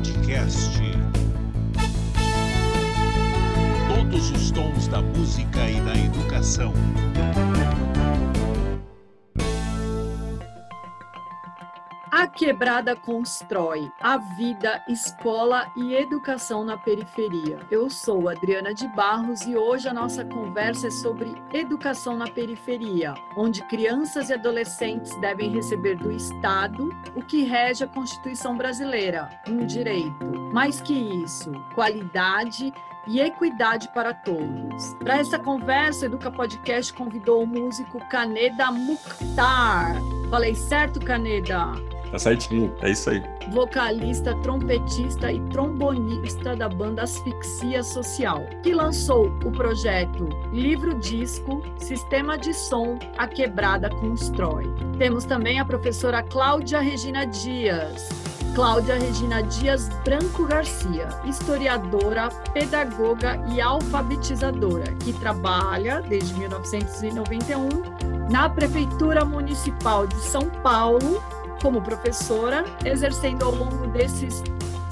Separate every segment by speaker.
Speaker 1: Podcast. Todos os tons da música e da educação.
Speaker 2: Quebrada constrói a vida, escola e educação na periferia. Eu sou Adriana de Barros e hoje a nossa conversa é sobre educação na periferia, onde crianças e adolescentes devem receber do Estado o que rege a Constituição brasileira, um direito. Mais que isso, qualidade e equidade para todos. Para essa conversa, o Educa Podcast convidou o músico Caneda Mukhtar. Falei certo, Caneda?
Speaker 3: Tá certinho, é isso aí.
Speaker 2: Vocalista, trompetista e trombonista da banda Asfixia Social, que lançou o projeto Livro Disco, Sistema de Som, A Quebrada Constrói. Temos também a professora Cláudia Regina Dias. Cláudia Regina Dias Branco Garcia, historiadora, pedagoga e alfabetizadora, que trabalha desde 1991 na Prefeitura Municipal de São Paulo como professora, exercendo ao longo desses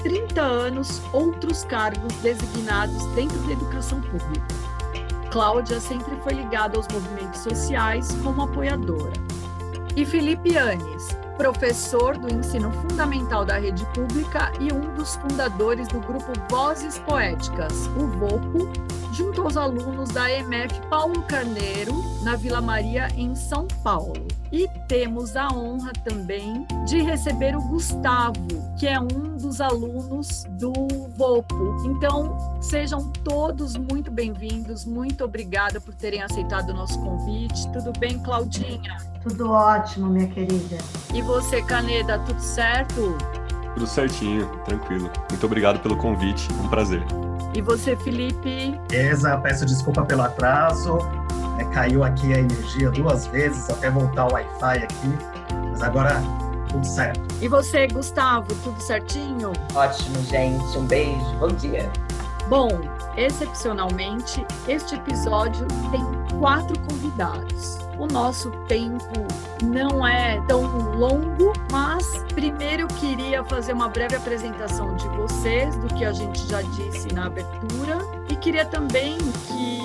Speaker 2: 30 anos outros cargos designados dentro da educação pública. Cláudia sempre foi ligada aos movimentos sociais como apoiadora. E Felipe Anes, professor do ensino fundamental da rede pública e um dos fundadores do grupo Vozes Poéticas, o VOPO, junto aos alunos da EMF Paulo Carneiro, na Vila Maria, em São Paulo. E temos a honra também de receber o Gustavo, que é um dos alunos do VOPO. Então, sejam todos muito bem-vindos, muito obrigada por terem aceitado o nosso convite. Tudo bem, Claudinha?
Speaker 4: Tudo ótimo, minha querida.
Speaker 2: E você, Caneda, tudo certo?
Speaker 3: Tudo certinho, tranquilo. Muito obrigado pelo convite, um prazer.
Speaker 2: E você, Felipe?
Speaker 5: Beleza, peço desculpa pelo atraso. É, caiu aqui a energia duas vezes até voltar o Wi-Fi aqui. Mas agora tudo certo.
Speaker 2: E você, Gustavo, tudo certinho?
Speaker 6: Ótimo, gente. Um beijo. Bom dia.
Speaker 2: Bom, excepcionalmente, este episódio tem quatro convidados. O nosso tempo não é tão longo, mas primeiro eu queria fazer uma breve apresentação de vocês, do que a gente já disse na abertura, e queria também que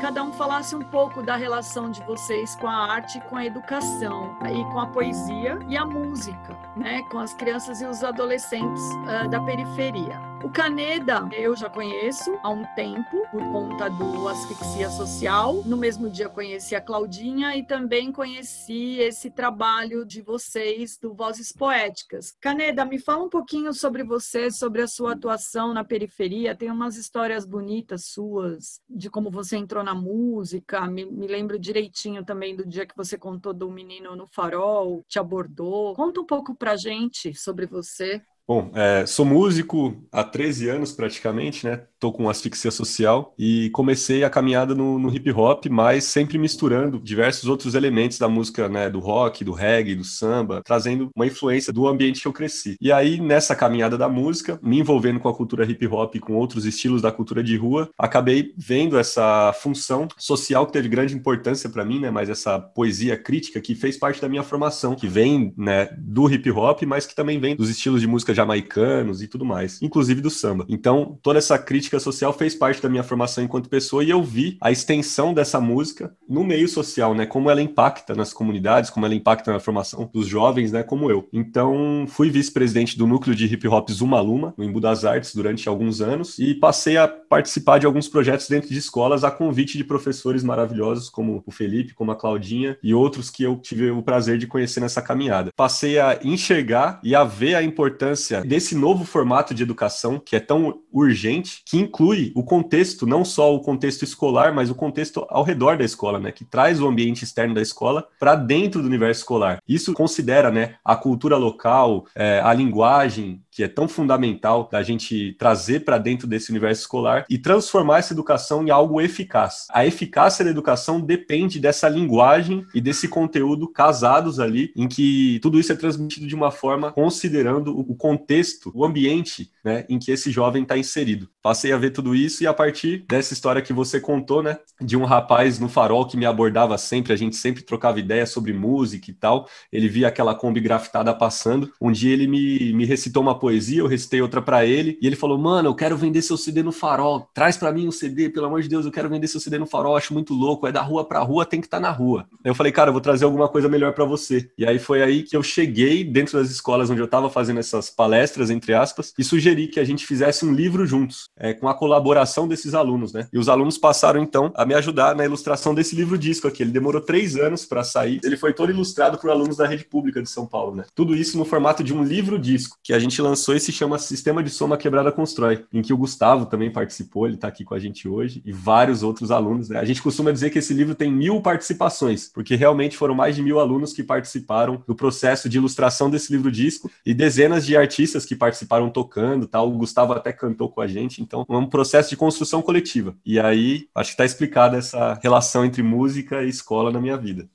Speaker 2: cada um falasse um pouco da relação de vocês com a arte, com a educação, e com a poesia e a música, né, com as crianças e os adolescentes uh, da periferia. O Caneda eu já conheço há um tempo, por conta do Asfixia Social. No mesmo dia conheci a Claudinha e também conheci esse trabalho de vocês do Vozes Poéticas. Caneda, me fala um pouquinho sobre você, sobre a sua atuação na periferia. Tem umas histórias bonitas suas de como você entrou na música. Me, me lembro direitinho também do dia que você contou do menino no farol, te abordou. Conta um pouco pra gente sobre você.
Speaker 3: Bom, é, sou músico há 13 anos praticamente, né? Tô com asfixia social e comecei a caminhada no, no, hip hop, mas sempre misturando diversos outros elementos da música, né? Do rock, do reggae, do samba, trazendo uma influência do ambiente que eu cresci. E aí, nessa caminhada da música, me envolvendo com a cultura hip hop e com outros estilos da cultura de rua, acabei vendo essa função social que teve grande importância para mim, né? Mas essa poesia crítica que fez parte da minha formação, que vem, né, do hip hop, mas que também vem dos estilos de música jamaicanos e tudo mais, inclusive do samba. Então, toda essa crítica social fez parte da minha formação enquanto pessoa e eu vi a extensão dessa música no meio social, né? Como ela impacta nas comunidades, como ela impacta na formação dos jovens, né? Como eu. Então, fui vice-presidente do núcleo de hip hop Zuma Luma, no Embu das Artes, durante alguns anos e passei a participar de alguns projetos dentro de escolas a convite de professores maravilhosos como o Felipe, como a Claudinha e outros que eu tive o prazer de conhecer nessa caminhada. Passei a enxergar e a ver a importância importância desse novo formato de educação que é tão urgente, que inclui o contexto, não só o contexto escolar, mas o contexto ao redor da escola, né, que traz o ambiente externo da escola para dentro do universo escolar. Isso considera, né, a cultura local, é, a linguagem, que é tão fundamental da gente trazer para dentro desse universo escolar e transformar essa educação em algo eficaz. A eficácia da educação depende dessa linguagem e desse conteúdo casados ali, em que tudo isso é transmitido de uma forma considerando o contexto, o ambiente né, em que esse jovem está inserido. Passei a ver tudo isso e a partir dessa história que você contou, né, de um rapaz no farol que me abordava sempre, a gente sempre trocava ideias sobre música e tal, ele via aquela Kombi grafitada passando, um dia ele me, me recitou uma poesia, eu recitei outra para ele, e ele falou, mano, eu quero vender seu CD no farol, traz para mim um CD, pelo amor de Deus, eu quero vender seu CD no farol, acho muito louco, é da rua pra rua, tem que estar tá na rua. Eu falei, cara, eu vou trazer alguma coisa melhor para você. E aí foi aí que eu cheguei dentro das escolas onde eu estava fazendo essas palestras, entre aspas, e sugeri que a gente fizesse um livro juntos, é, com a colaboração desses alunos, né? E os alunos passaram, então, a me ajudar na ilustração desse livro disco aqui. Ele demorou três anos para sair, ele foi todo ilustrado por alunos da rede pública de São Paulo, né? Tudo isso no formato de um livro disco, que a gente lançou e se chama Sistema de Soma Quebrada Constrói, em que o Gustavo também participou, ele está aqui com a gente hoje, e vários outros alunos, né? A gente costuma dizer que esse livro tem mil participações, porque realmente foram mais de mil alunos que participaram do processo de ilustração desse livro disco e dezenas de artistas que participaram tocando, tal. O Gustavo até cantou com a gente, então é um processo de construção coletiva. E aí, acho que está explicada essa relação entre música e escola na minha vida.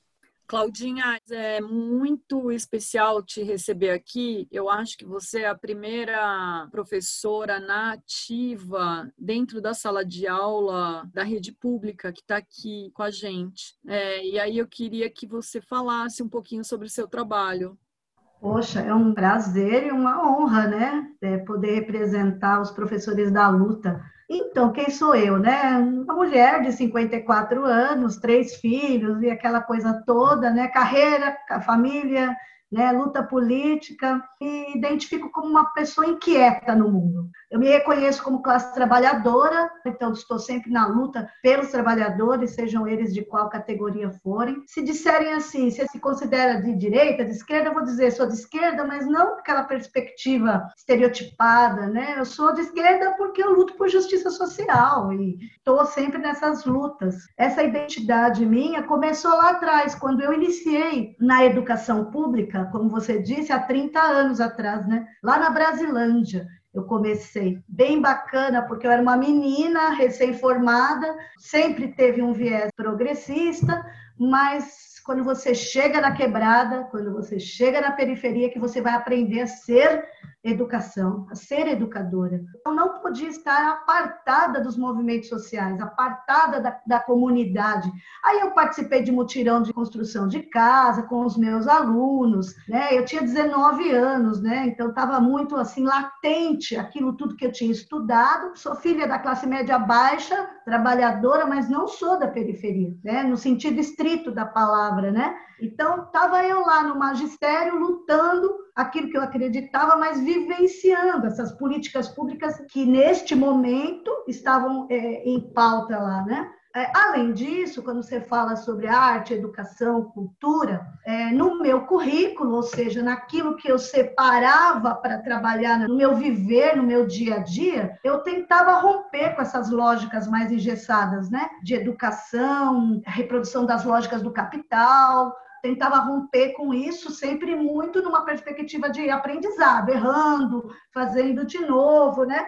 Speaker 2: Claudinha, é muito especial te receber aqui. Eu acho que você é a primeira professora nativa dentro da sala de aula da rede pública que está aqui com a gente. É, e aí eu queria que você falasse um pouquinho sobre o seu trabalho.
Speaker 4: Poxa, é um prazer e uma honra, né? É poder representar os professores da luta então, quem sou eu, né? Uma mulher de 54 anos, três filhos e aquela coisa toda, né? Carreira, família, né, luta política, me identifico como uma pessoa inquieta no mundo. Eu me reconheço como classe trabalhadora, então estou sempre na luta pelos trabalhadores, sejam eles de qual categoria forem. Se disserem assim, se se considera de direita, de esquerda, eu vou dizer sou de esquerda, mas não aquela perspectiva estereotipada, né? Eu sou de esquerda porque eu luto por justiça social e estou sempre nessas lutas. Essa identidade minha começou lá atrás, quando eu iniciei na educação pública como você disse, há 30 anos atrás, né? Lá na Brasilândia. Eu comecei bem bacana, porque eu era uma menina recém-formada, sempre teve um viés progressista, mas quando você chega na quebrada, quando você chega na periferia, que você vai aprender a ser educação, a ser educadora. Eu não podia estar apartada dos movimentos sociais, apartada da, da, comunidade. Aí eu participei de mutirão de construção de casa com os meus alunos, né? Eu tinha 19 anos, né? Então estava muito assim latente aquilo tudo que eu tinha estudado. Sou filha da classe média baixa, trabalhadora, mas não sou da periferia, né? No sentido estrito da palavra, né? Então estava eu lá no magistério lutando aquilo que eu acreditava, mas vivenciando essas políticas públicas que neste momento estavam é, em pauta lá, né? É, além disso, quando você fala sobre arte, educação, cultura, é, no meu currículo, ou seja, naquilo que eu separava para trabalhar no meu viver, no meu dia a dia, eu tentava romper com essas lógicas mais engessadas, né? De educação, reprodução das lógicas do capital, tentava romper com isso, sempre muito numa perspectiva de aprendizado, errando, fazendo de novo, né?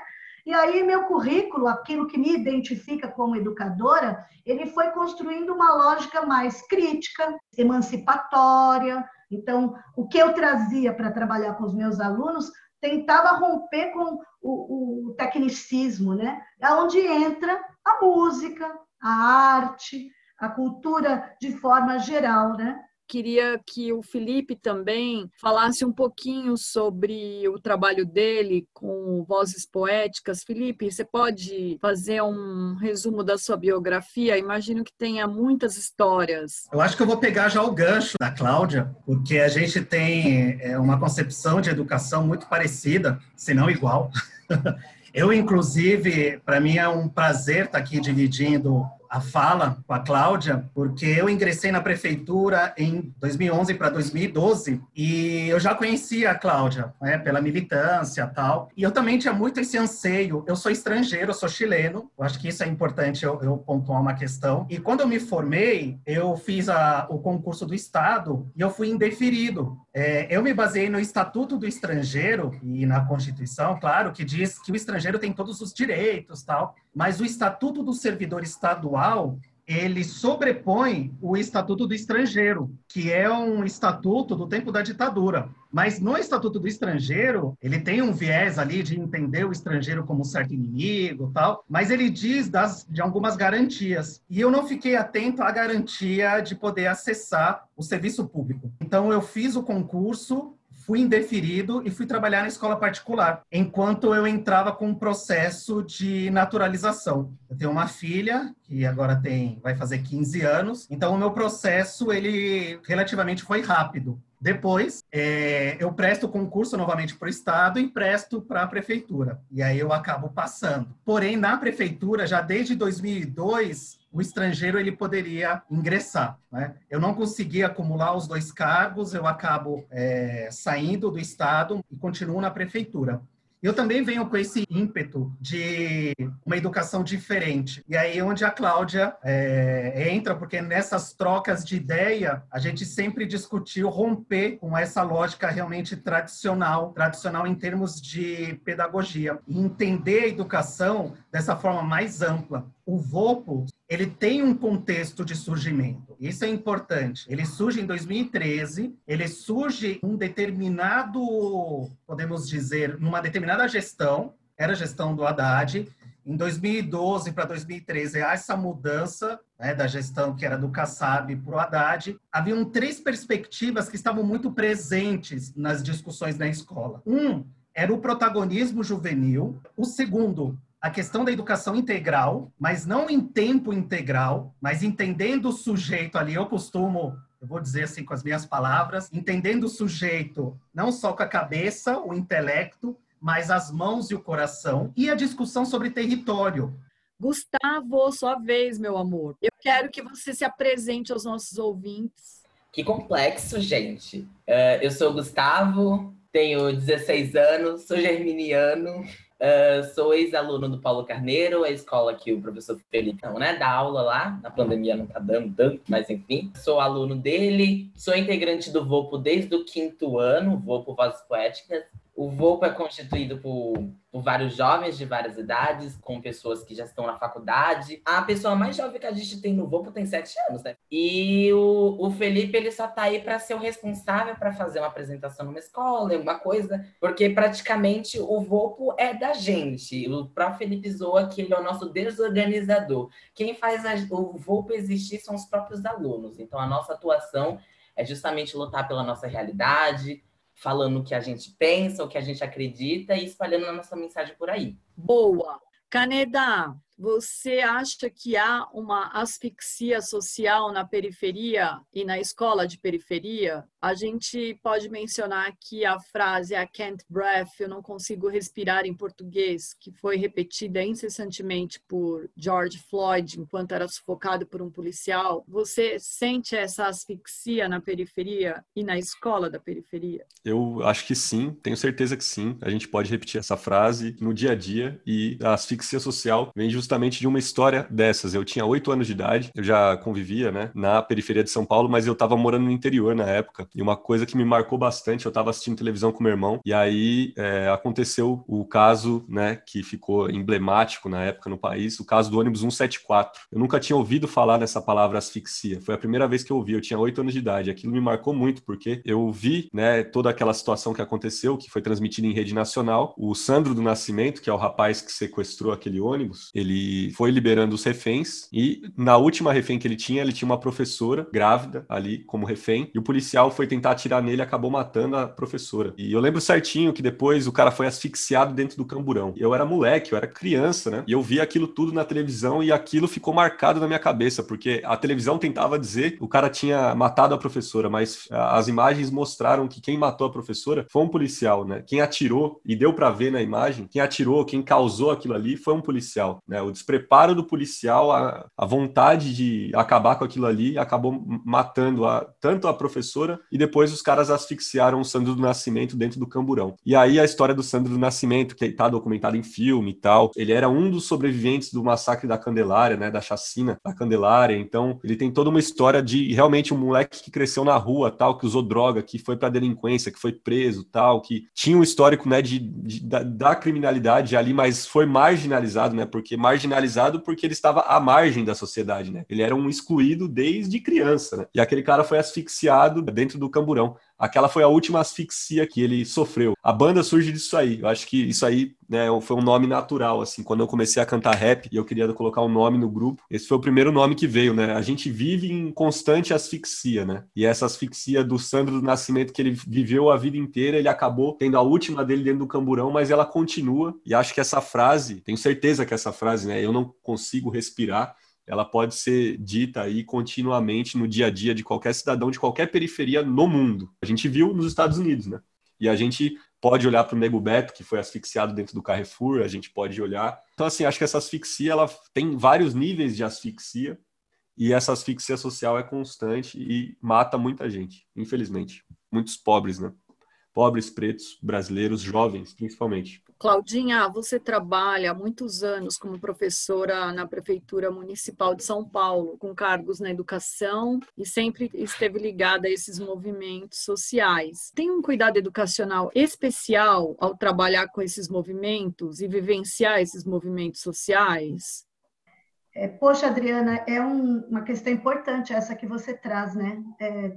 Speaker 4: E aí meu currículo, aquilo que me identifica como educadora, ele foi construindo uma lógica mais crítica, emancipatória. Então, o que eu trazia para trabalhar com os meus alunos tentava romper com o, o tecnicismo, né? É onde entra a música, a arte, a cultura de forma geral, né?
Speaker 2: Queria que o Felipe também falasse um pouquinho sobre o trabalho dele com vozes poéticas. Felipe, você pode fazer um resumo da sua biografia? Imagino que tenha muitas histórias.
Speaker 5: Eu acho que eu vou pegar já o gancho da Cláudia, porque a gente tem é, uma concepção de educação muito parecida, se não igual. Eu, inclusive, para mim é um prazer estar aqui dividindo a fala com a Cláudia, porque eu ingressei na prefeitura em 2011 para 2012 e eu já conhecia a Cláudia, né, pela militância tal. E eu também tinha muito esse anseio. Eu sou estrangeiro, eu sou chileno. Eu acho que isso é importante eu, eu pontuar uma questão. E quando eu me formei, eu fiz a, o concurso do Estado e eu fui indeferido. É, eu me baseei no Estatuto do Estrangeiro e na Constituição, claro, que diz que o estrangeiro tem todos os direitos tal. Mas o Estatuto do Servidor Estadual ele sobrepõe o Estatuto do Estrangeiro, que é um estatuto do tempo da ditadura. Mas no Estatuto do Estrangeiro, ele tem um viés ali de entender o estrangeiro como um certo inimigo, tal, mas ele diz das, de algumas garantias. E eu não fiquei atento à garantia de poder acessar o serviço público. Então eu fiz o concurso fui indeferido e fui trabalhar na escola particular, enquanto eu entrava com um processo de naturalização. Eu tenho uma filha que agora tem, vai fazer 15 anos, então o meu processo ele relativamente foi rápido. Depois, é, eu presto concurso novamente para o Estado e presto para a Prefeitura. E aí eu acabo passando. Porém, na Prefeitura, já desde 2002, o estrangeiro ele poderia ingressar. Né? Eu não consegui acumular os dois cargos, eu acabo é, saindo do Estado e continuo na Prefeitura. Eu também venho com esse ímpeto de uma educação diferente. E aí onde a Cláudia é, entra, porque nessas trocas de ideia, a gente sempre discutiu romper com essa lógica realmente tradicional, tradicional em termos de pedagogia, e entender a educação dessa forma mais ampla. O VOPO ele tem um contexto de surgimento. Isso é importante. Ele surge em 2013, ele surge um determinado, podemos dizer, numa determinada gestão, era a gestão do Haddad. Em 2012 para 2013, há essa mudança né, da gestão que era do Kassab para o Haddad. Haviam três perspectivas que estavam muito presentes nas discussões na escola. Um era o protagonismo juvenil. O segundo, a questão da educação integral, mas não em tempo integral, mas entendendo o sujeito ali. Eu costumo, eu vou dizer assim com as minhas palavras, entendendo o sujeito não só com a cabeça, o intelecto, mas as mãos e o coração, e a discussão sobre território.
Speaker 2: Gustavo, sua vez, meu amor. Eu quero que você se apresente aos nossos ouvintes.
Speaker 6: Que complexo, gente. Uh, eu sou o Gustavo, tenho 16 anos, sou germiniano, Uh, sou ex-aluno do Paulo Carneiro, a escola que o professor Felipe não, né, dá aula lá. Na pandemia não tá dando tanto, mas enfim. Sou aluno dele, sou integrante do VOPO desde o quinto ano, VOPO Vozes Poéticas. O VOPO é constituído por, por, vários jovens de várias idades, com pessoas que já estão na faculdade. A pessoa mais jovem que a gente tem no VOPO tem sete anos, né? E o, o Felipe, ele só tá aí para ser o responsável para fazer uma apresentação numa escola, alguma coisa, porque praticamente o VOPO é da gente. O próprio Felipe zoa que ele é o nosso desorganizador. Quem faz a, o VOPO existir são os próprios alunos. Então, a nossa atuação é justamente lutar pela nossa realidade, falando o que a gente pensa, o que a gente acredita e espalhando a nossa mensagem por aí.
Speaker 2: Boa! Caneda, você acha que há uma asfixia social na periferia e na escola de periferia? A gente pode mencionar aqui a frase I can't breath, eu não consigo respirar em português, que foi repetida incessantemente por George Floyd enquanto era sufocado por um policial. Você sente essa asfixia na periferia e na escola da periferia?
Speaker 3: Eu acho que sim, tenho certeza que sim. A gente pode repetir essa frase no dia a dia e a asfixia social vem justamente de uma história dessas. Eu tinha oito anos de idade, eu já convivia, né, na periferia de São Paulo, mas eu estava morando no interior na época. E uma coisa que me marcou bastante, eu estava assistindo televisão com meu irmão, e aí é, aconteceu o caso, né, que ficou emblemático na época no país, o caso do ônibus 174. Eu nunca tinha ouvido falar nessa palavra asfixia. Foi a primeira vez que eu ouvi, eu tinha oito anos de idade. Aquilo me marcou muito, porque eu vi, né, toda aquela situação que aconteceu, que foi transmitida em rede nacional. O Sandro do Nascimento, que é o rapaz que sequestrou aquele ônibus, ele foi liberando os reféns e na última refém que ele tinha, ele tinha uma professora grávida ali como refém e o policial foi tentar atirar nele acabou matando a professora. E eu lembro certinho que depois o cara foi asfixiado dentro do camburão. Eu era moleque, eu era criança, né? E eu vi aquilo tudo na televisão e aquilo ficou marcado na minha cabeça, porque a televisão tentava dizer o cara tinha matado a professora, mas as imagens mostraram que quem matou a professora foi um policial, né? Quem atirou e deu para ver na imagem, quem atirou, quem causou aquilo ali foi um policial, né? O despreparo do policial, a, a vontade de acabar com aquilo ali, acabou matando a, tanto a professora e depois os caras asfixiaram o Sandro do Nascimento dentro do camburão. E aí a história do Sandro do Nascimento, que está documentada em filme e tal, ele era um dos sobreviventes do massacre da Candelária, né, da chacina da Candelária, então ele tem toda uma história de realmente um moleque que cresceu na rua, tal, que usou droga, que foi para delinquência, que foi preso, tal, que tinha um histórico, né, de, de da, da, criminalidade ali, mas foi marginalizado, né, porque marginalizado porque ele estava à margem da sociedade, né, ele era um excluído desde criança, né, e aquele cara foi asfixiado dentro do camburão. Aquela foi a última asfixia que ele sofreu. A banda surge disso aí. Eu acho que isso aí né, foi um nome natural, assim. Quando eu comecei a cantar rap e eu queria colocar um nome no grupo, esse foi o primeiro nome que veio, né? A gente vive em constante asfixia, né? E essa asfixia do Sandro do Nascimento que ele viveu a vida inteira, ele acabou tendo a última dele dentro do camburão, mas ela continua. E acho que essa frase, tenho certeza que essa frase, né? Eu não consigo respirar ela pode ser dita aí continuamente no dia a dia de qualquer cidadão de qualquer periferia no mundo. A gente viu nos Estados Unidos, né? E a gente pode olhar para o Nego Beto, que foi asfixiado dentro do Carrefour, a gente pode olhar. Então, assim, acho que essa asfixia, ela tem vários níveis de asfixia, e essa asfixia social é constante e mata muita gente, infelizmente. Muitos pobres, né? Pobres, pretos, brasileiros, jovens, principalmente.
Speaker 2: Claudinha, você trabalha há muitos anos como professora na Prefeitura Municipal de São Paulo, com cargos na educação e sempre esteve ligada a esses movimentos sociais. Tem um cuidado educacional especial ao trabalhar com esses movimentos e vivenciar esses movimentos sociais?
Speaker 4: É, poxa, Adriana, é um, uma questão importante essa que você traz, né?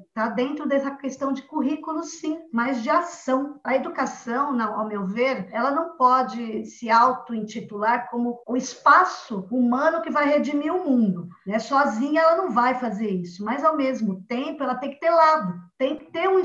Speaker 4: Está é, dentro dessa questão de currículo, sim, mas de ação. A educação, ao meu ver, ela não pode se auto-intitular como o espaço humano que vai redimir o mundo. Né? Sozinha ela não vai fazer isso, mas ao mesmo tempo ela tem que ter lado tem que ter um.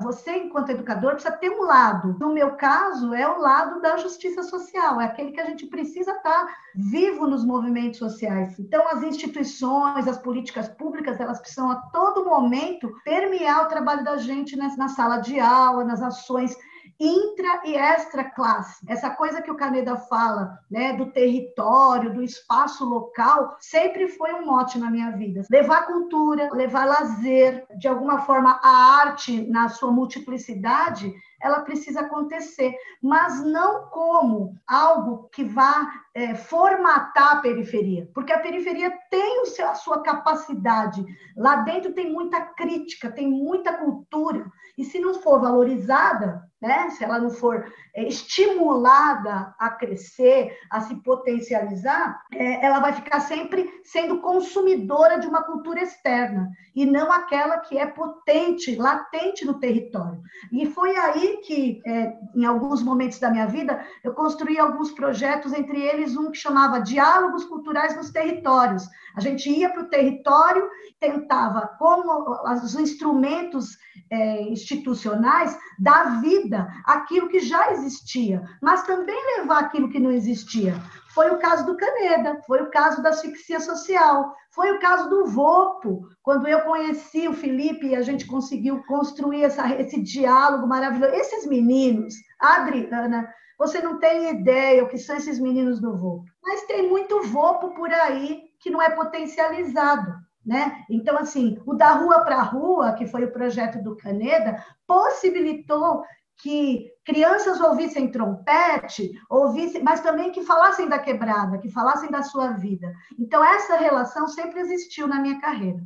Speaker 4: Você, enquanto educador, precisa ter um lado. No meu caso, é o lado da justiça social, é aquele que a gente precisa estar vivo nos movimentos sociais. Então, as instituições, as políticas públicas, elas precisam a todo momento permear o trabalho da gente na sala de aula, nas ações intra e extra classe. Essa coisa que o Caneda fala, né, do território, do espaço local, sempre foi um mote na minha vida. Levar cultura, levar lazer, de alguma forma a arte na sua multiplicidade, ela precisa acontecer, mas não como algo que vá é, formatar a periferia, porque a periferia tem seu, a sua capacidade. Lá dentro tem muita crítica, tem muita cultura, e se não for valorizada, né? se ela não for é, estimulada a crescer, a se potencializar, é, ela vai ficar sempre sendo consumidora de uma cultura externa e não aquela que é potente, latente no território. E foi aí que, é, em alguns momentos da minha vida, eu construí alguns projetos, entre eles um que chamava Diálogos Culturais nos Territórios. A gente ia para o território, tentava, como os instrumentos é, institucionais, dar vida àquilo que já existia, mas também levar aquilo que não existia. Foi o caso do Caneda, foi o caso da asfixia social, foi o caso do Vopo, quando eu conheci o Felipe e a gente conseguiu construir essa, esse diálogo maravilhoso. Esses meninos, Adriana, você não tem ideia o que são esses meninos do Vopo, mas tem muito Vopo por aí que não é potencializado. Né? Então, assim, o da rua para rua, que foi o projeto do Caneda, possibilitou que crianças ouvissem trompete, ouvissem, mas também que falassem da quebrada, que falassem da sua vida. Então, essa relação sempre existiu na minha carreira.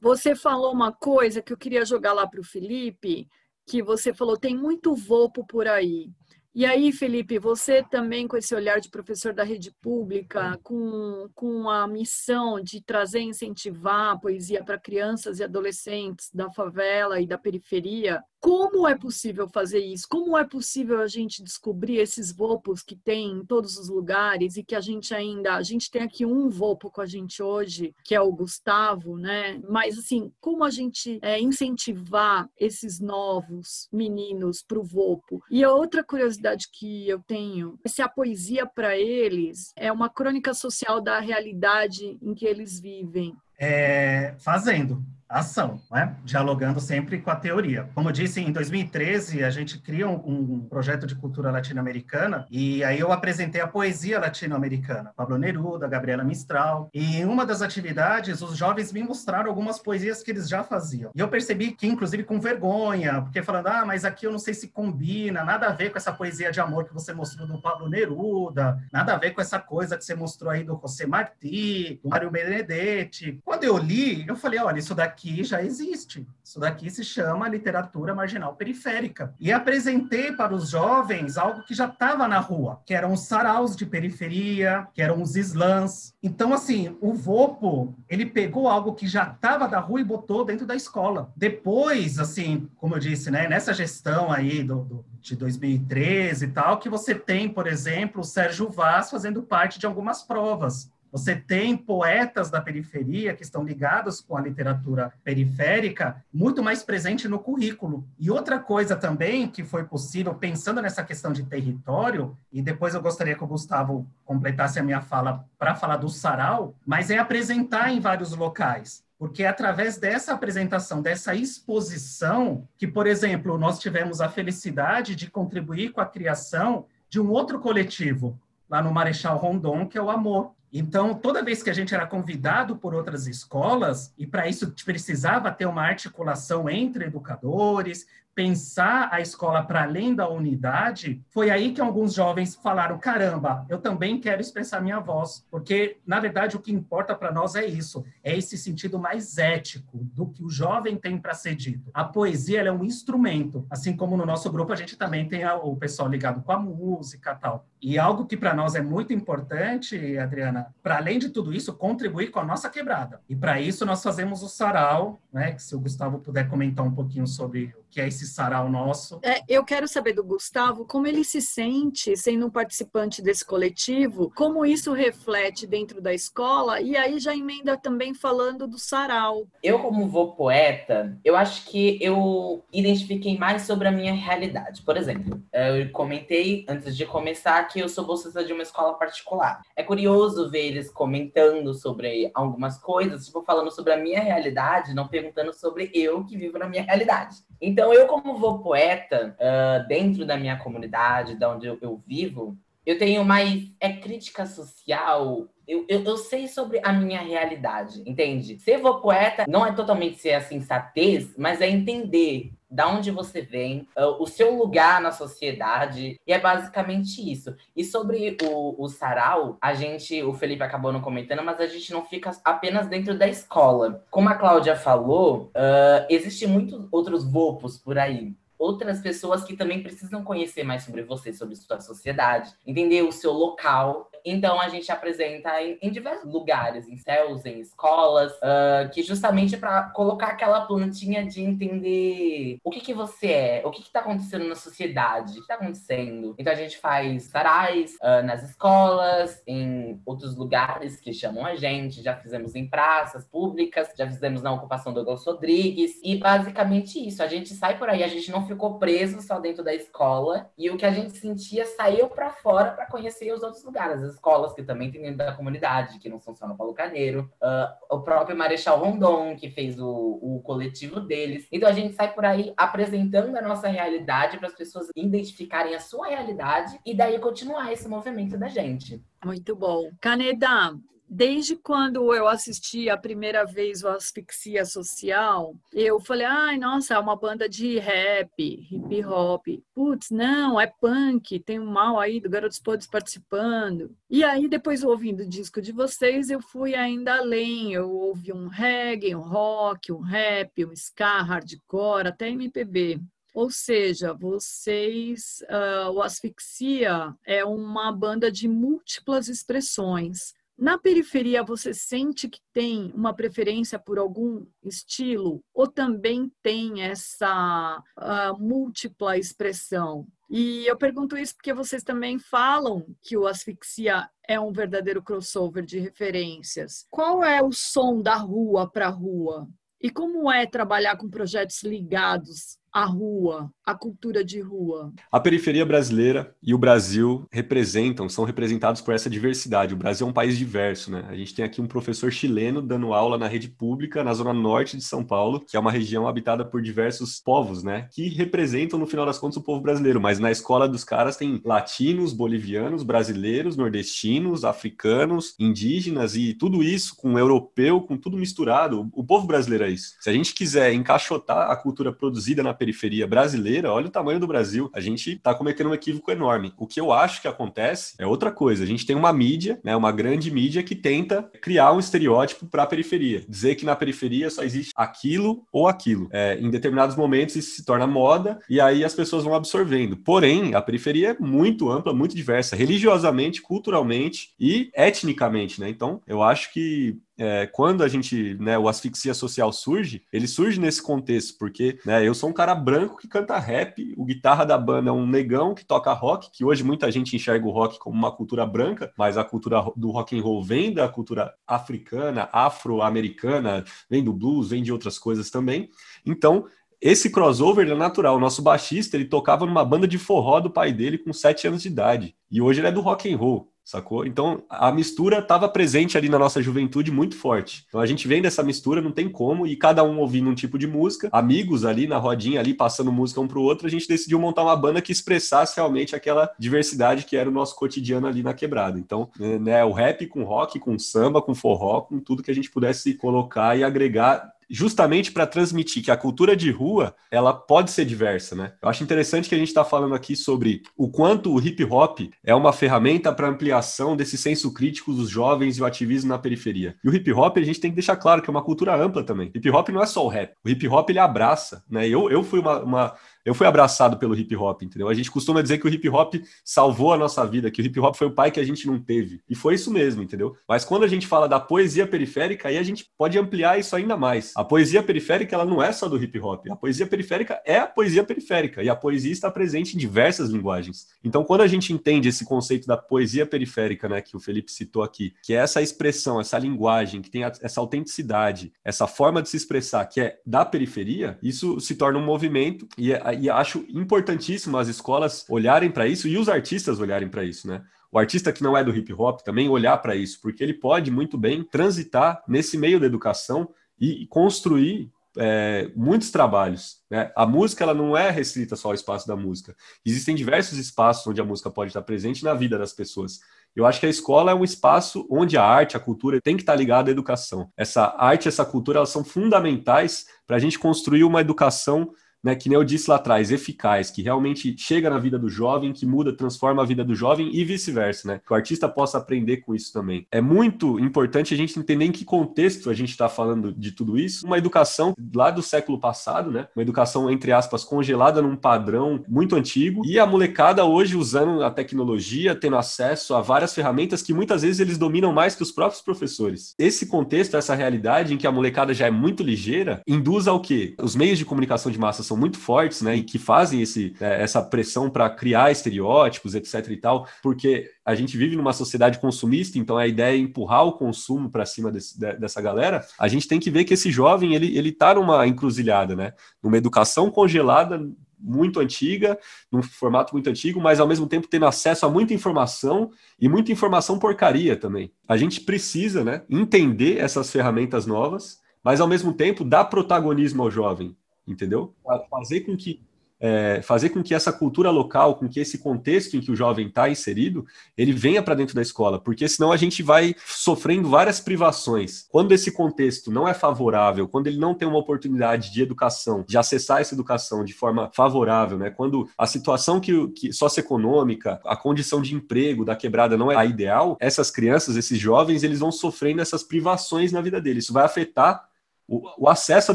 Speaker 2: Você falou uma coisa que eu queria jogar lá para o Felipe, que você falou, tem muito vopo por aí. E aí, Felipe, você também com esse olhar de professor da rede pública, com, com a missão de trazer e incentivar a poesia para crianças e adolescentes da favela e da periferia, como é possível fazer isso? Como é possível a gente descobrir esses vopos que tem em todos os lugares e que a gente ainda, a gente tem aqui um vopo com a gente hoje, que é o Gustavo, né? Mas assim, como a gente é, incentivar esses novos meninos para o vopo? E a outra curiosidade que eu tenho é se a poesia para eles é uma crônica social da realidade em que eles vivem.
Speaker 5: É, fazendo ação, né? dialogando sempre com a teoria. Como eu disse, em 2013 a gente cria um, um projeto de cultura latino-americana e aí eu apresentei a poesia latino-americana, Pablo Neruda, Gabriela Mistral, e em uma das atividades os jovens me mostraram algumas poesias que eles já faziam. E eu percebi que, inclusive, com vergonha, porque falando, ah, mas aqui eu não sei se combina, nada a ver com essa poesia de amor que você mostrou do Pablo Neruda, nada a ver com essa coisa que você mostrou aí do José Martí, do Mário Benedetti. Quando eu li, eu falei, olha, isso daqui já existe. Isso daqui se chama literatura marginal periférica. E apresentei para os jovens algo que já estava na rua, que eram os saraus de periferia, que eram os slams. Então, assim, o Vopo, ele pegou algo que já estava da rua e botou dentro da escola. Depois, assim, como eu disse, né, nessa gestão aí do, do de 2013 e tal, que você tem, por exemplo, o Sérgio Vaz fazendo parte de algumas provas. Você tem poetas da periferia que estão ligados com a literatura periférica muito mais presente no currículo. E outra coisa também que foi possível, pensando nessa questão de território, e depois eu gostaria que o Gustavo completasse a minha fala para falar do sarau, mas é apresentar em vários locais porque é através dessa apresentação, dessa exposição, que, por exemplo, nós tivemos a felicidade de contribuir com a criação de um outro coletivo, lá no Marechal Rondon, que é o Amor, então, toda vez que a gente era convidado por outras escolas, e para isso precisava ter uma articulação entre educadores, pensar a escola para além da unidade, foi aí que alguns jovens falaram: caramba, eu também quero expressar minha voz, porque na verdade o que importa para nós é isso, é esse sentido mais ético do que o jovem tem para ser dito. A poesia é um instrumento, assim como no nosso grupo a gente também tem o pessoal ligado com a música tal. E algo que para nós é muito importante, Adriana, para além de tudo isso, contribuir com a nossa quebrada. E para isso nós fazemos o sarau, né? Que se o Gustavo puder comentar um pouquinho sobre que é esse sarau nosso.
Speaker 2: É, eu quero saber do Gustavo como ele se sente sendo um participante desse coletivo, como isso reflete dentro da escola, e aí já emenda também falando do sarau.
Speaker 6: Eu, como vou poeta, eu acho que eu identifiquei mais sobre a minha realidade. Por exemplo, eu comentei antes de começar que eu sou bolsista de uma escola particular. É curioso ver eles comentando sobre algumas coisas, tipo, falando sobre a minha realidade, não perguntando sobre eu que vivo na minha realidade. Então, eu, como vou poeta, uh, dentro da minha comunidade, da onde eu, eu vivo, eu tenho mais é crítica social. Eu, eu, eu, sei sobre a minha realidade, entende? Ser vou poeta não é totalmente ser a sensatez, mas é entender da onde você vem, uh, o seu lugar na sociedade, e é basicamente isso. E sobre o, o sarau, a gente, o Felipe acabou não comentando, mas a gente não fica apenas dentro da escola. Como a Cláudia falou, uh, existem muitos outros vopos por aí outras pessoas que também precisam conhecer mais sobre você, sobre sua sociedade, entender o seu local. Então a gente apresenta em, em diversos lugares, em céus, em escolas, uh, que justamente para colocar aquela plantinha de entender o que que você é, o que que tá acontecendo na sociedade, o que tá acontecendo. Então a gente faz sarais uh, nas escolas, em outros lugares que chamam a gente, já fizemos em praças públicas, já fizemos na ocupação do Douglas Rodrigues, e basicamente isso, a gente sai por aí, a gente não ficou preso só dentro da escola. E o que a gente sentia saiu para fora para conhecer os outros lugares, as escolas que também tem dentro da comunidade, que não no Paulo Carneiro, uh, o próprio Marechal Rondon, que fez o, o coletivo deles. Então a gente sai por aí apresentando a nossa realidade para as pessoas identificarem a sua realidade e daí continuar esse movimento da gente.
Speaker 2: Muito bom. Caneda, Desde quando eu assisti a primeira vez o Asfixia Social, eu falei, ai, nossa, é uma banda de rap, hip hop. Putz, não, é punk, tem um mal aí do Garotos Podres participando. E aí, depois ouvindo o disco de vocês, eu fui ainda além. Eu ouvi um reggae, um rock, um rap, um ska, hardcore, até MPB. Ou seja, vocês, uh, o Asfixia é uma banda de múltiplas expressões na periferia, você sente que tem uma preferência por algum estilo ou também tem essa uh, múltipla expressão? E eu pergunto isso porque vocês também falam que o Asfixia é um verdadeiro crossover de referências. Qual é o som da rua para rua? E como é trabalhar com projetos ligados a rua, a cultura de rua?
Speaker 3: A periferia brasileira e o Brasil representam, são representados por essa diversidade. O Brasil é um país diverso, né? A gente tem aqui um professor chileno dando aula na rede pública na zona norte de São Paulo, que é uma região habitada por diversos povos, né? Que representam, no final das contas, o povo brasileiro. Mas na escola dos caras tem latinos, bolivianos, brasileiros, nordestinos, africanos, indígenas e tudo isso com europeu, com tudo misturado. O povo brasileiro é isso. Se a gente quiser encaixotar a cultura produzida na periferia brasileira, olha o tamanho do Brasil. A gente está cometendo um equívoco enorme. O que eu acho que acontece é outra coisa. A gente tem uma mídia, né, uma grande mídia que tenta criar um estereótipo para a periferia. Dizer que na periferia só existe aquilo ou aquilo. É, em determinados momentos isso se torna moda e aí as pessoas vão absorvendo. Porém, a periferia é muito ampla, muito diversa, religiosamente, culturalmente e etnicamente, né? Então, eu acho que é, quando a gente, né, o asfixia social surge, ele surge nesse contexto, porque né, eu sou um cara branco que canta rap, o guitarra da banda é um negão que toca rock, que hoje muita gente enxerga o rock como uma cultura branca, mas a cultura do rock and roll vem da cultura africana, afro-americana, vem do blues, vem de outras coisas também. Então, esse crossover é natural. O nosso baixista, ele tocava numa banda de forró do pai dele com sete anos de idade. E hoje ele é do rock and roll sacou? Então a mistura estava presente ali na nossa juventude muito forte. Então a gente vem dessa mistura, não tem como, e cada um ouvindo um tipo de música, amigos ali na rodinha ali passando música um pro outro, a gente decidiu montar uma banda que expressasse realmente aquela diversidade que era o nosso cotidiano ali na quebrada. Então, né, o rap com rock, com samba, com forró, com tudo que a gente pudesse colocar e agregar justamente para transmitir que a cultura de rua ela pode ser diversa, né? Eu acho interessante que a gente está falando aqui sobre o quanto o hip hop é uma ferramenta para ampliação desse senso crítico dos jovens e o ativismo na periferia. E o hip hop a gente tem que deixar claro que é uma cultura ampla também. Hip hop não é só o rap. O hip hop ele abraça, né? Eu, eu fui uma, uma eu fui abraçado pelo hip hop, entendeu? A gente costuma dizer que o hip hop salvou a nossa vida, que o hip hop foi o pai que a gente não teve. E foi isso mesmo, entendeu? Mas quando a gente fala da poesia periférica, aí a gente pode ampliar isso ainda mais. A poesia periférica, ela não é só do hip hop. A poesia periférica é a poesia periférica. E a poesia está presente em diversas linguagens. Então, quando a gente entende esse conceito da poesia periférica, né, que o Felipe citou aqui, que é essa expressão, essa linguagem, que tem essa autenticidade, essa forma de se expressar, que é da periferia, isso se torna um movimento e é e acho importantíssimo as escolas olharem para isso e os artistas olharem para isso, né? O artista que não é do hip hop também olhar para isso, porque ele pode muito bem transitar nesse meio da educação e construir é, muitos trabalhos. Né? A música ela não é restrita só ao espaço da música. Existem diversos espaços onde a música pode estar presente na vida das pessoas. Eu acho que a escola é um espaço onde a arte, a cultura tem que estar ligada à educação. Essa arte, essa cultura, elas são fundamentais para a gente construir uma educação né, que nem eu disse lá atrás, eficaz, que realmente chega na vida do jovem, que muda, transforma a vida do jovem e vice-versa, né? Que o artista possa aprender com isso também. É muito importante a gente entender em que contexto a gente está falando de tudo isso. Uma educação lá do século passado, né? Uma educação, entre aspas, congelada num padrão muito antigo, e a molecada hoje usando a tecnologia, tendo acesso a várias ferramentas que muitas vezes eles dominam mais que os próprios professores. Esse contexto, essa realidade em que a molecada já é muito ligeira, induz ao quê? Os meios de comunicação de massa são muito fortes, né, e que fazem esse, é, essa pressão para criar estereótipos, etc e tal, porque a gente vive numa sociedade consumista, então a ideia é empurrar o consumo para cima desse, dessa galera. A gente tem que ver que esse jovem ele ele está numa encruzilhada, né, numa educação congelada muito antiga, num formato muito antigo, mas ao mesmo tempo tendo acesso a muita informação e muita informação porcaria também. A gente precisa, né, entender essas ferramentas novas, mas ao mesmo tempo dar protagonismo ao jovem entendeu? Fazer com que é, fazer com que essa cultura local, com que esse contexto em que o jovem está inserido, ele venha para dentro da escola, porque senão a gente vai sofrendo várias privações. Quando esse contexto não é favorável, quando ele não tem uma oportunidade de educação, de acessar essa educação de forma favorável, né? Quando a situação que, que socioeconômica, a condição de emprego da quebrada não é a ideal, essas crianças, esses jovens, eles vão sofrendo essas privações na vida deles. Isso vai afetar o, o, acesso à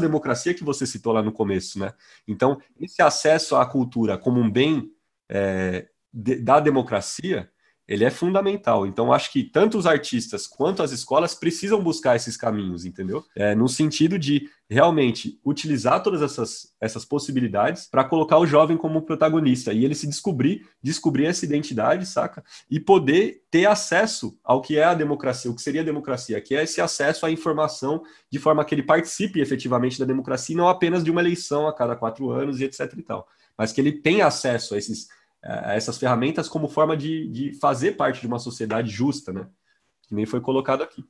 Speaker 3: democracia que você citou lá no começo, né? Então, esse acesso à cultura como um bem é, de, da democracia, ele é fundamental. Então, acho que tanto os artistas quanto as escolas precisam buscar esses caminhos, entendeu? É, no sentido de realmente utilizar todas essas, essas possibilidades para colocar o jovem como protagonista e ele se descobrir, descobrir essa identidade, saca? E poder ter acesso ao que é a democracia, o que seria a democracia, que é esse acesso à informação de forma que ele participe efetivamente da democracia e não apenas de uma eleição a cada quatro anos e etc e tal, mas que ele tenha acesso a esses essas ferramentas como forma de, de fazer parte de uma sociedade justa, né? Que nem foi colocado aqui.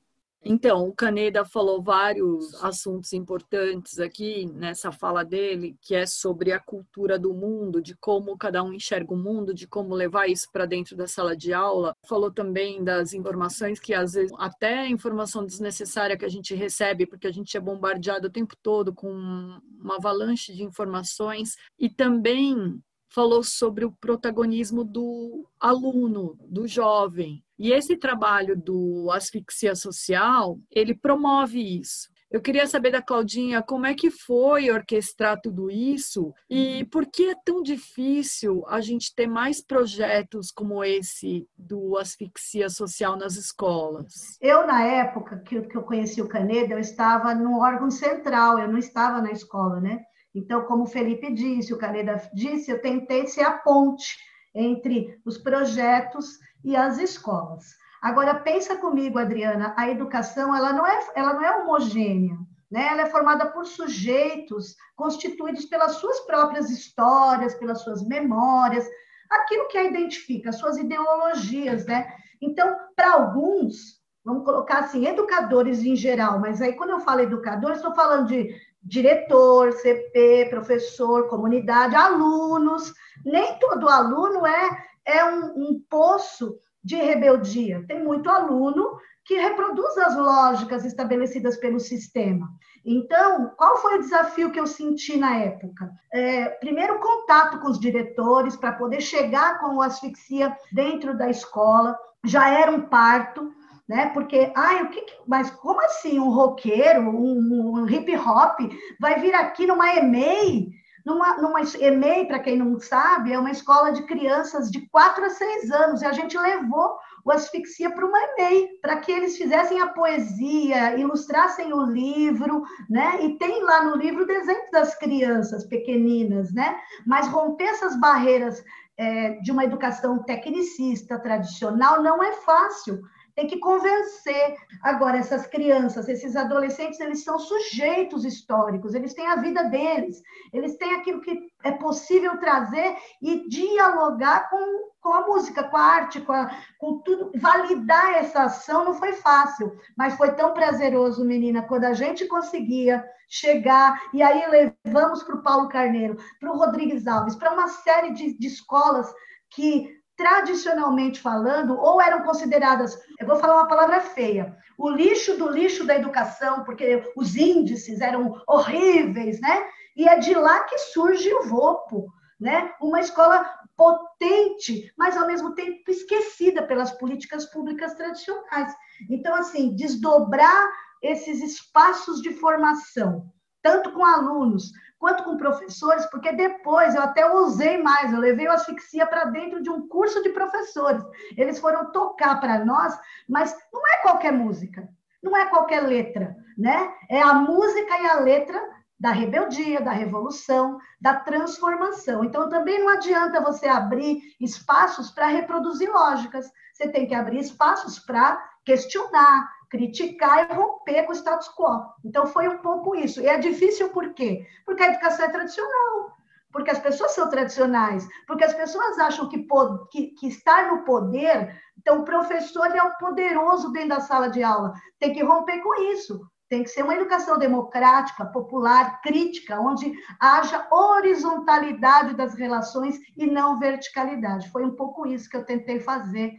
Speaker 2: Então, o Caneda falou vários assuntos importantes aqui nessa fala dele, que é sobre a cultura do mundo, de como cada um enxerga o mundo, de como levar isso para dentro da sala de aula. Falou também das informações que às vezes até informação desnecessária que a gente recebe, porque a gente é bombardeado o tempo todo com uma avalanche de informações e também falou sobre o protagonismo do aluno, do jovem. E esse trabalho do asfixia social, ele promove isso. Eu queria saber da Claudinha como é que foi orquestrar tudo isso e por que é tão difícil a gente ter mais projetos como esse do asfixia social nas escolas.
Speaker 4: Eu, na época que eu conheci o Caneda, eu estava no órgão central, eu não estava na escola, né? Então, como o Felipe disse, o Caneda disse, eu tentei ser a ponte entre os projetos e as escolas. Agora, pensa comigo, Adriana, a educação ela não é, ela não é homogênea. Né? Ela é formada por sujeitos constituídos pelas suas próprias histórias, pelas suas memórias, aquilo que a identifica, as suas ideologias. Né? Então, para alguns, vamos colocar assim, educadores em geral, mas aí quando eu falo educadores, estou falando de diretor, CP, professor, comunidade, alunos. Nem todo aluno é, é um, um poço de rebeldia. Tem muito aluno que reproduz as lógicas estabelecidas pelo sistema. Então, qual foi o desafio que eu senti na época? É, primeiro, contato com os diretores para poder chegar com o asfixia dentro da escola. Já era um parto, né? Porque, ai, o que, que mas como assim um roqueiro, um, um hip hop vai vir aqui numa EMEI? Numa, numa EMEI, para quem não sabe, é uma escola de crianças de 4 a 6 anos, e a gente levou o Asfixia para uma EMEI, para que eles fizessem a poesia, ilustrassem o livro, né? E tem lá no livro desenhos das crianças pequeninas, né? Mas romper essas barreiras é, de uma educação tecnicista tradicional não é fácil tem que convencer. Agora, essas crianças, esses adolescentes, eles são sujeitos históricos, eles têm a vida deles, eles têm aquilo que é possível trazer e dialogar com, com a música, com a arte, com, a, com tudo. Validar essa ação não foi fácil, mas foi tão prazeroso, menina, quando a gente conseguia chegar, e aí levamos para o Paulo Carneiro, para o Rodrigues Alves, para uma série de, de escolas que tradicionalmente falando, ou eram consideradas, eu vou falar uma palavra feia, o lixo do lixo da educação, porque os índices eram horríveis, né? E é de lá que surge o VOPO, né? Uma escola potente, mas ao mesmo tempo esquecida pelas políticas públicas tradicionais. Então, assim, desdobrar esses espaços de formação, tanto com alunos, quanto com professores, porque depois eu até usei mais, eu levei o asfixia para dentro de um curso de professores. Eles foram tocar para nós, mas não é qualquer música, não é qualquer letra, né? É a música e a letra da rebeldia, da revolução, da transformação. Então também não adianta você abrir espaços para reproduzir lógicas. Você tem que abrir espaços para questionar, criticar e romper com o status quo. Então, foi um pouco isso. E é difícil por quê? Porque a educação é tradicional, porque as pessoas são tradicionais, porque as pessoas acham que, que, que estar no poder, então o professor é o poderoso dentro da sala de aula. Tem que romper com isso. Tem que ser uma educação democrática, popular, crítica, onde haja horizontalidade das relações e não verticalidade. Foi um pouco isso que eu tentei fazer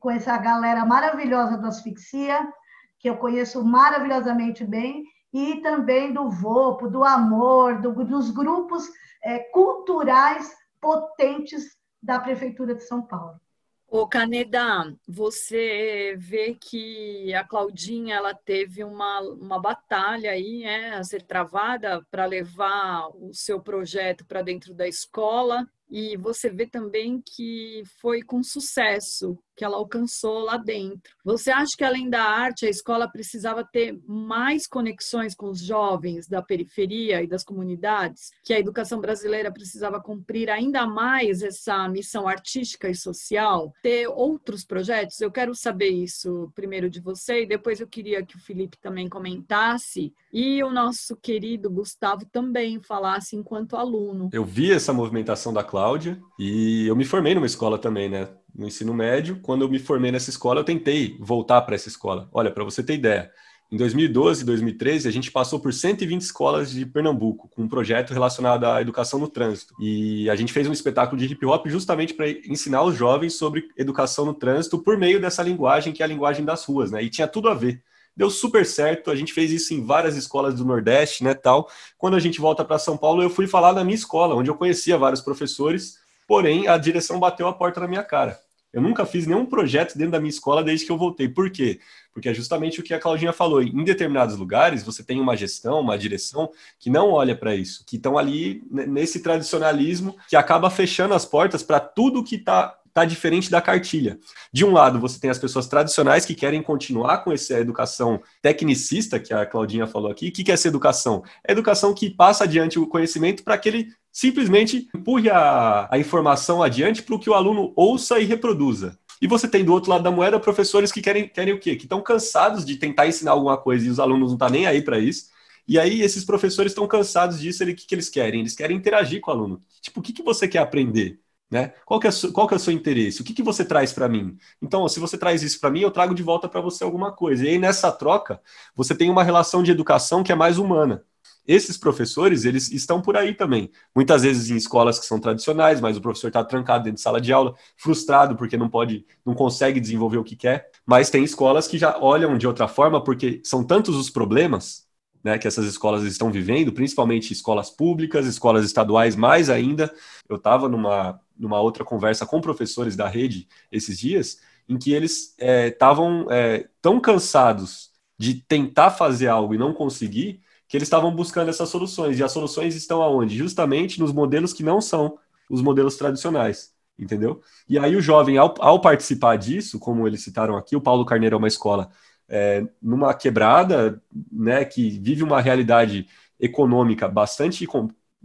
Speaker 4: com essa galera maravilhosa do Asfixia, que eu conheço maravilhosamente bem, e também do VOPO, do Amor, do, dos grupos é, culturais potentes da Prefeitura de São Paulo.
Speaker 2: Ô Caneda, você vê que a Claudinha ela teve uma, uma batalha aí né, a ser travada para levar o seu projeto para dentro da escola e você vê também que foi com sucesso que ela alcançou lá dentro. Você acha que além da arte, a escola precisava ter mais conexões com os jovens da periferia e das comunidades? Que a educação brasileira precisava cumprir ainda mais essa missão artística e social? Ter outros projetos? Eu quero saber isso primeiro de você e depois eu queria que o Felipe também comentasse e o nosso querido Gustavo também falasse enquanto aluno.
Speaker 3: Eu vi essa movimentação da Cláudia e eu me formei numa escola também, né? no ensino médio. Quando eu me formei nessa escola, eu tentei voltar para essa escola. Olha, para você ter ideia, em 2012 e 2013, a gente passou por 120 escolas de Pernambuco, com um projeto relacionado à educação no trânsito. E a gente fez um espetáculo de hip hop justamente para ensinar os jovens sobre educação no trânsito por meio dessa linguagem, que é a linguagem das ruas, né? E tinha tudo a ver. Deu super certo, a gente fez isso em várias escolas do Nordeste, né, tal. Quando a gente volta para São Paulo, eu fui falar na minha escola, onde eu conhecia vários professores, porém a direção bateu a porta na minha cara. Eu nunca fiz nenhum projeto dentro da minha escola desde que eu voltei. Por quê? Porque é justamente o que a Claudinha falou. Em determinados lugares, você tem uma gestão, uma direção que não olha para isso, que estão ali nesse tradicionalismo que acaba fechando as portas para tudo que está tá diferente da cartilha. De um lado, você tem as pessoas tradicionais que querem continuar com essa educação tecnicista, que a Claudinha falou aqui. O que é essa educação? É educação que passa adiante o conhecimento para aquele simplesmente empurre a, a informação adiante para o que o aluno ouça e reproduza. E você tem do outro lado da moeda professores que querem, querem o quê? Que estão cansados de tentar ensinar alguma coisa e os alunos não estão tá nem aí para isso. E aí esses professores estão cansados disso, o que, que eles querem? Eles querem interagir com o aluno. Tipo, o que, que você quer aprender? Né? Qual, que é, qual que é o seu interesse? O que, que você traz para mim? Então, se você traz isso para mim, eu trago de volta para você alguma coisa. E aí, nessa troca, você tem uma relação de educação que é mais humana esses professores, eles estão por aí também. Muitas vezes em escolas que são tradicionais, mas o professor está trancado dentro de sala de aula, frustrado porque não pode, não consegue desenvolver o que quer. Mas tem escolas que já olham de outra forma, porque são tantos os problemas né, que essas escolas estão vivendo, principalmente escolas públicas, escolas estaduais mais ainda. Eu estava numa, numa outra conversa com professores da rede esses dias, em que eles estavam é, é, tão cansados de tentar fazer algo e não conseguir, que eles estavam buscando essas soluções. E as soluções estão aonde? Justamente nos modelos que não são os modelos tradicionais, entendeu? E aí o jovem, ao, ao participar disso, como eles citaram aqui, o Paulo Carneiro é uma escola é, numa quebrada, né, que vive uma realidade econômica bastante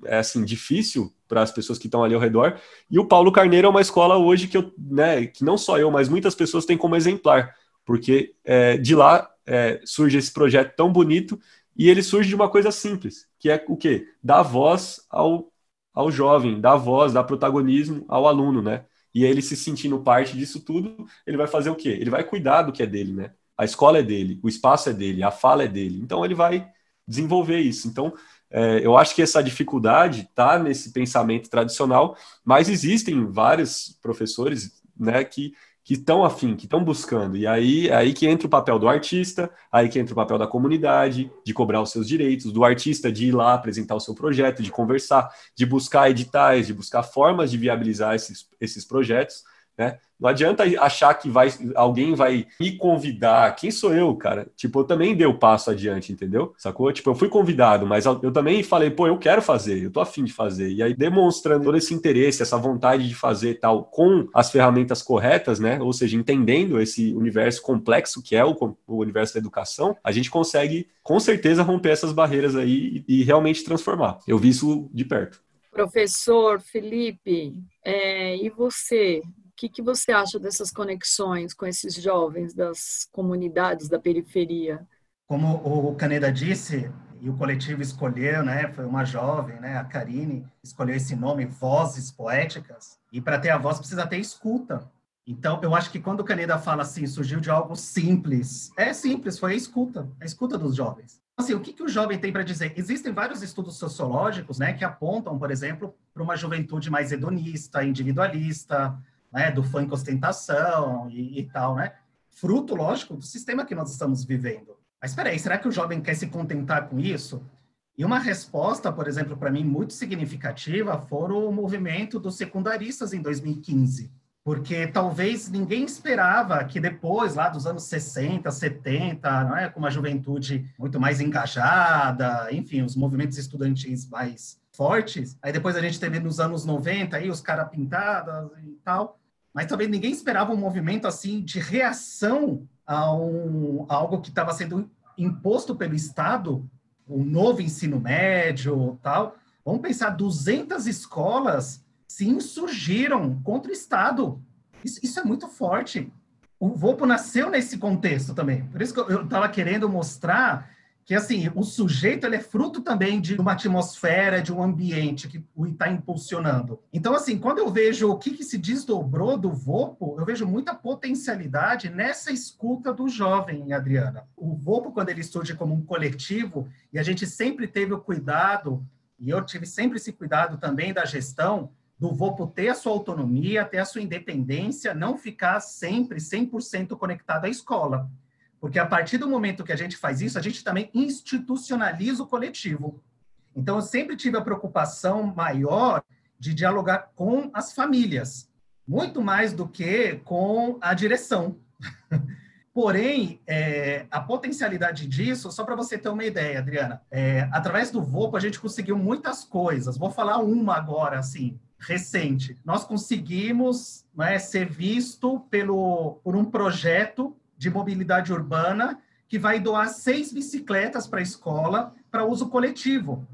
Speaker 3: é, assim difícil para as pessoas que estão ali ao redor. E o Paulo Carneiro é uma escola hoje que eu, né, que não só eu, mas muitas pessoas têm como exemplar, porque é, de lá é, surge esse projeto tão bonito e ele surge de uma coisa simples, que é o quê? Dar voz ao, ao jovem, dar voz, dar protagonismo ao aluno, né? E ele se sentindo parte disso tudo, ele vai fazer o quê? Ele vai cuidar do que é dele, né? A escola é dele, o espaço é dele, a fala é dele. Então ele vai desenvolver isso. Então, é, eu acho que essa dificuldade está nesse pensamento tradicional, mas existem vários professores né, que que estão afim, que estão buscando. E aí aí que entra o papel do artista, aí que entra o papel da comunidade, de cobrar os seus direitos, do artista de ir lá apresentar o seu projeto, de conversar, de buscar editais, de buscar formas de viabilizar esses, esses projetos, né? Não adianta achar que vai, alguém vai me convidar. Quem sou eu, cara? Tipo, eu também dei o passo adiante, entendeu? Sacou? Tipo, eu fui convidado, mas eu também falei, pô, eu quero fazer, eu tô afim de fazer. E aí, demonstrando todo esse interesse, essa vontade de fazer tal, com as ferramentas corretas, né? Ou seja, entendendo esse universo complexo que é o, o universo da educação, a gente consegue, com certeza, romper essas barreiras aí e, e realmente transformar. Eu vi isso de perto.
Speaker 2: Professor Felipe, é, e você? Que, que você acha dessas conexões com esses jovens das comunidades da periferia?
Speaker 5: Como o Caneda disse, e o coletivo escolheu, né, foi uma jovem, né, a Karine, escolheu esse nome, Vozes Poéticas, e para ter a voz precisa ter escuta. Então, eu acho que quando o Caneda fala assim, surgiu de algo simples, é simples, foi a escuta, a escuta dos jovens. Assim, o que, que o jovem tem para dizer? Existem vários estudos sociológicos, né, que apontam, por exemplo, para uma juventude mais hedonista, individualista, né, do funk ostentação e, e, tal, né? Fruto, lógico, do sistema que nós estamos vivendo. Mas espera aí, será que o jovem quer se contentar com isso? E uma resposta, por exemplo, para mim muito significativa, foram o movimento dos secundaristas em 2015. Porque talvez ninguém esperava que depois, lá dos anos 60, 70, não é, com uma juventude muito mais engajada, enfim, os movimentos estudantis mais fortes, aí depois a gente teve nos anos 90 aí os caras pintados e tal, mas talvez ninguém esperava um movimento assim de reação a, um, a algo que estava sendo imposto pelo Estado, o um novo ensino médio, tal. Vamos pensar, 200 escolas se insurgiram contra o Estado. Isso, isso é muito forte. O Vopo nasceu nesse contexto também. Por isso que eu estava querendo mostrar que assim o sujeito ele é fruto também de uma atmosfera, de um ambiente que o está impulsionando. Então assim, quando eu vejo o que, que se desdobrou do Vopo, eu vejo muita potencialidade nessa escuta do jovem, Adriana. O Vopo quando ele surge como um coletivo e a gente sempre teve o cuidado e eu tive sempre esse cuidado também da gestão do Vopo ter a sua autonomia, ter a sua independência, não ficar sempre 100% conectado à escola. Porque a partir do momento que a gente faz isso, a gente também institucionaliza o coletivo. Então, eu sempre tive a preocupação maior de dialogar com as famílias, muito mais do que com a direção. Porém, é, a potencialidade disso, só para você ter uma ideia, Adriana, é, através do VOPO a gente conseguiu muitas coisas. Vou falar uma agora, assim, recente. Nós conseguimos né, ser visto pelo, por um projeto de mobilidade urbana que vai doar seis bicicletas para a escola para uso coletivo.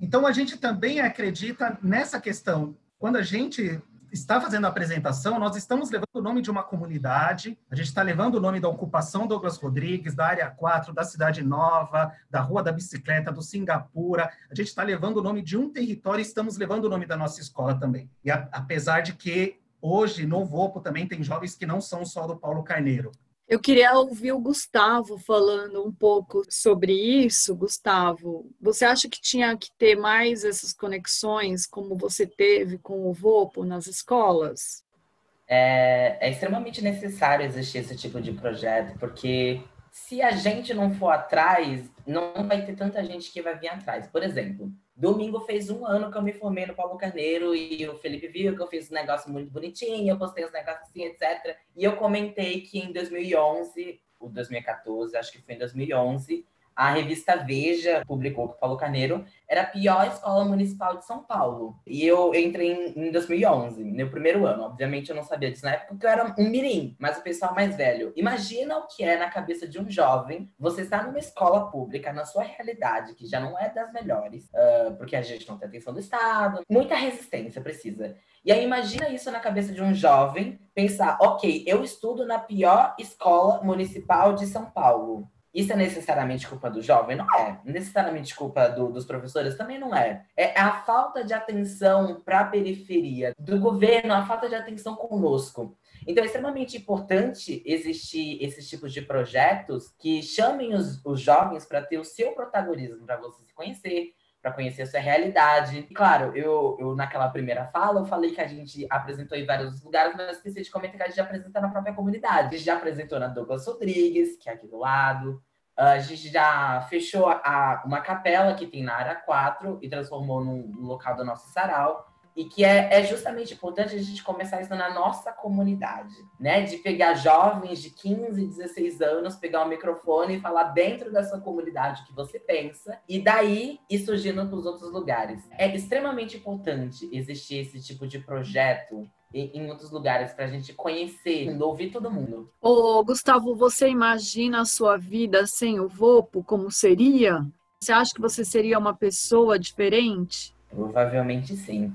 Speaker 5: Então, a gente também acredita nessa questão. Quando a gente está fazendo a apresentação, nós estamos levando o nome de uma comunidade, a gente está levando o nome da ocupação Douglas Rodrigues, da Área 4, da Cidade Nova, da Rua da Bicicleta, do Singapura, a gente está levando o nome de um território e estamos levando o nome da nossa escola também. E a, apesar de que hoje no Vopo também tem jovens que não são só do Paulo Carneiro,
Speaker 2: eu queria ouvir o Gustavo falando um pouco sobre isso. Gustavo, você acha que tinha que ter mais essas conexões como você teve com o VOPO nas escolas?
Speaker 6: É, é extremamente necessário existir esse tipo de projeto, porque se a gente não for atrás, não vai ter tanta gente que vai vir atrás. Por exemplo, domingo fez um ano que eu me formei no Paulo Carneiro e o Felipe viu que eu fiz um negócio muito bonitinho, eu postei uns negócios assim, etc. E eu comentei que em 2011, ou 2014, acho que foi em 2011, a revista Veja publicou que o Paulo Carneiro era a pior escola municipal de São Paulo. E eu entrei em, 2011, no primeiro ano. Obviamente eu não sabia disso na época, porque eu era um mirim, mas o pessoal mais velho. Imagina o que é na cabeça de um jovem você estar numa escola pública, na sua realidade, que já não é das melhores, uh, porque a gente não tem atenção do Estado, muita resistência precisa. E aí imagina isso na cabeça de um jovem, pensar, ok, eu estudo na pior escola municipal de São Paulo. Isso é necessariamente culpa do jovem? Não é. Necessariamente culpa do, dos professores? Também não é. É a falta de atenção para a periferia do governo, a falta de atenção conosco. Então, é extremamente importante existir esses tipos de projetos que chamem os, os jovens para ter o seu protagonismo, para você se conhecer, para conhecer a sua realidade. E, claro, eu, eu naquela primeira fala, eu falei que a gente apresentou em vários lugares, mas esqueci de comentar que a gente apresenta na própria comunidade. A gente já apresentou na Douglas Rodrigues, que é aqui do lado. A gente já fechou a, uma capela que tem na área 4 e transformou num, num local do nosso sarau e que é, é, justamente importante a gente começar isso na nossa comunidade, né? De pegar jovens de 15, 16 anos, pegar o microfone e falar dentro da sua comunidade o que você pensa, e daí ir surgindo para os outros lugares. É extremamente importante existir esse tipo de projeto em outros lugares para a gente conhecer, ouvir todo mundo.
Speaker 2: Ô, Gustavo, você imagina a sua vida sem o Vopo como seria? Você acha que você seria uma pessoa diferente?
Speaker 6: Provavelmente sim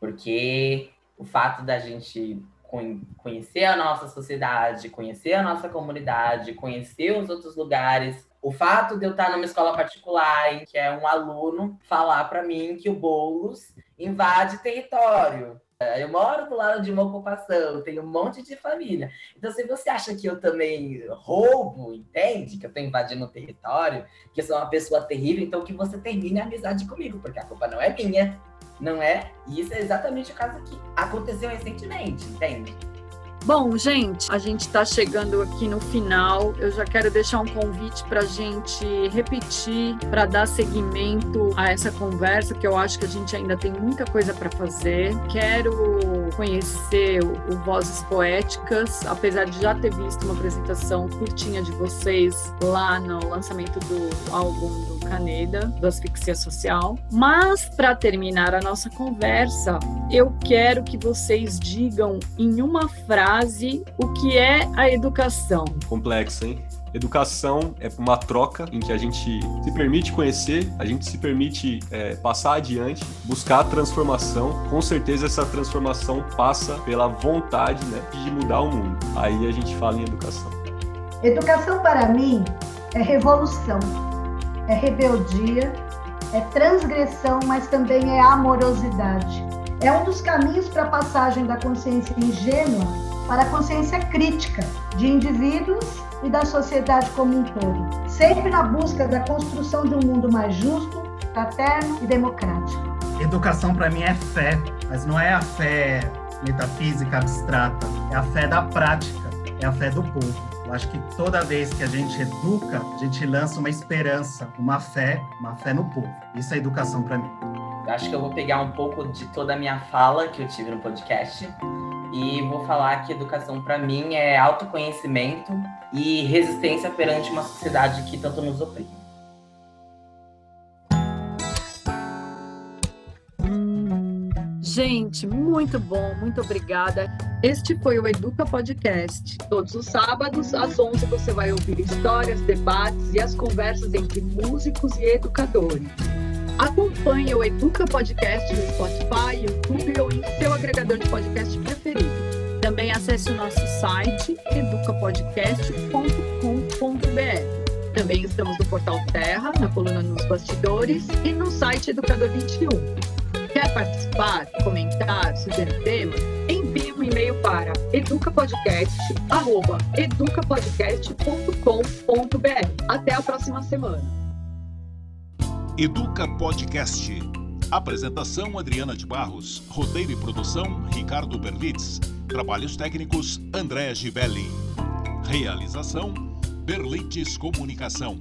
Speaker 6: porque o fato da gente conhecer a nossa sociedade, conhecer a nossa comunidade, conhecer os outros lugares, o fato de eu estar numa escola particular em que é um aluno falar para mim que o Boulos invade território. Eu moro do lado de uma ocupação, tenho um monte de família. Então, se você acha que eu também roubo, entende? Que eu estou invadindo o território, que eu sou uma pessoa terrível, então que você termine a amizade comigo, porque a culpa não é minha não é? E isso é exatamente o caso que aconteceu recentemente, entende?
Speaker 2: Bom, gente, a gente está chegando aqui no final. Eu já quero deixar um convite para a gente repetir, para dar seguimento a essa conversa, que eu acho que a gente ainda tem muita coisa para fazer. Quero conhecer o Vozes Poéticas, apesar de já ter visto uma apresentação curtinha de vocês lá no lançamento do álbum do Caneda, do Asfixia Social. Mas, para terminar a nossa conversa, eu quero que vocês digam em uma frase o que é a educação.
Speaker 3: Complexo, hein? Educação é uma troca em que a gente se permite conhecer, a gente se permite é, passar adiante, buscar a transformação. Com certeza essa transformação passa pela vontade né, de mudar o mundo. Aí a gente fala em educação.
Speaker 4: Educação para mim é revolução, é rebeldia, é transgressão, mas também é amorosidade. É um dos caminhos para a passagem da consciência ingênua para a consciência crítica de indivíduos e da sociedade como um todo, sempre na busca da construção de um mundo mais justo, fraterno e democrático.
Speaker 5: Educação para mim é fé, mas não é a fé metafísica abstrata, é a fé da prática, é a fé do povo. Eu acho que toda vez que a gente educa, a gente lança uma esperança, uma fé, uma fé no povo. Isso é educação para mim.
Speaker 6: Eu acho que eu vou pegar um pouco de toda a minha fala que eu tive no podcast e vou falar que educação para mim é autoconhecimento e resistência perante uma sociedade que tanto nos oprime.
Speaker 2: Gente, muito bom, muito obrigada. Este foi o Educa Podcast. Todos os sábados, às 11, você vai ouvir histórias, debates e as conversas entre músicos e educadores. Acompanhe o Educa Podcast no Spotify, YouTube ou em seu agregador de podcast preferido. Também acesse o nosso site educapodcast.com.br. Também estamos no Portal Terra, na coluna Nos Bastidores e no site Educador 21. Quer participar, comentar, sugerir temas? Envie um e-mail para educapodcast.educapodcast.com.br. Até a próxima semana.
Speaker 1: Educa Podcast. Apresentação Adriana de Barros. Roteiro e produção Ricardo Berlitz. Trabalhos técnicos André Givelli. Realização Berlites Comunicação.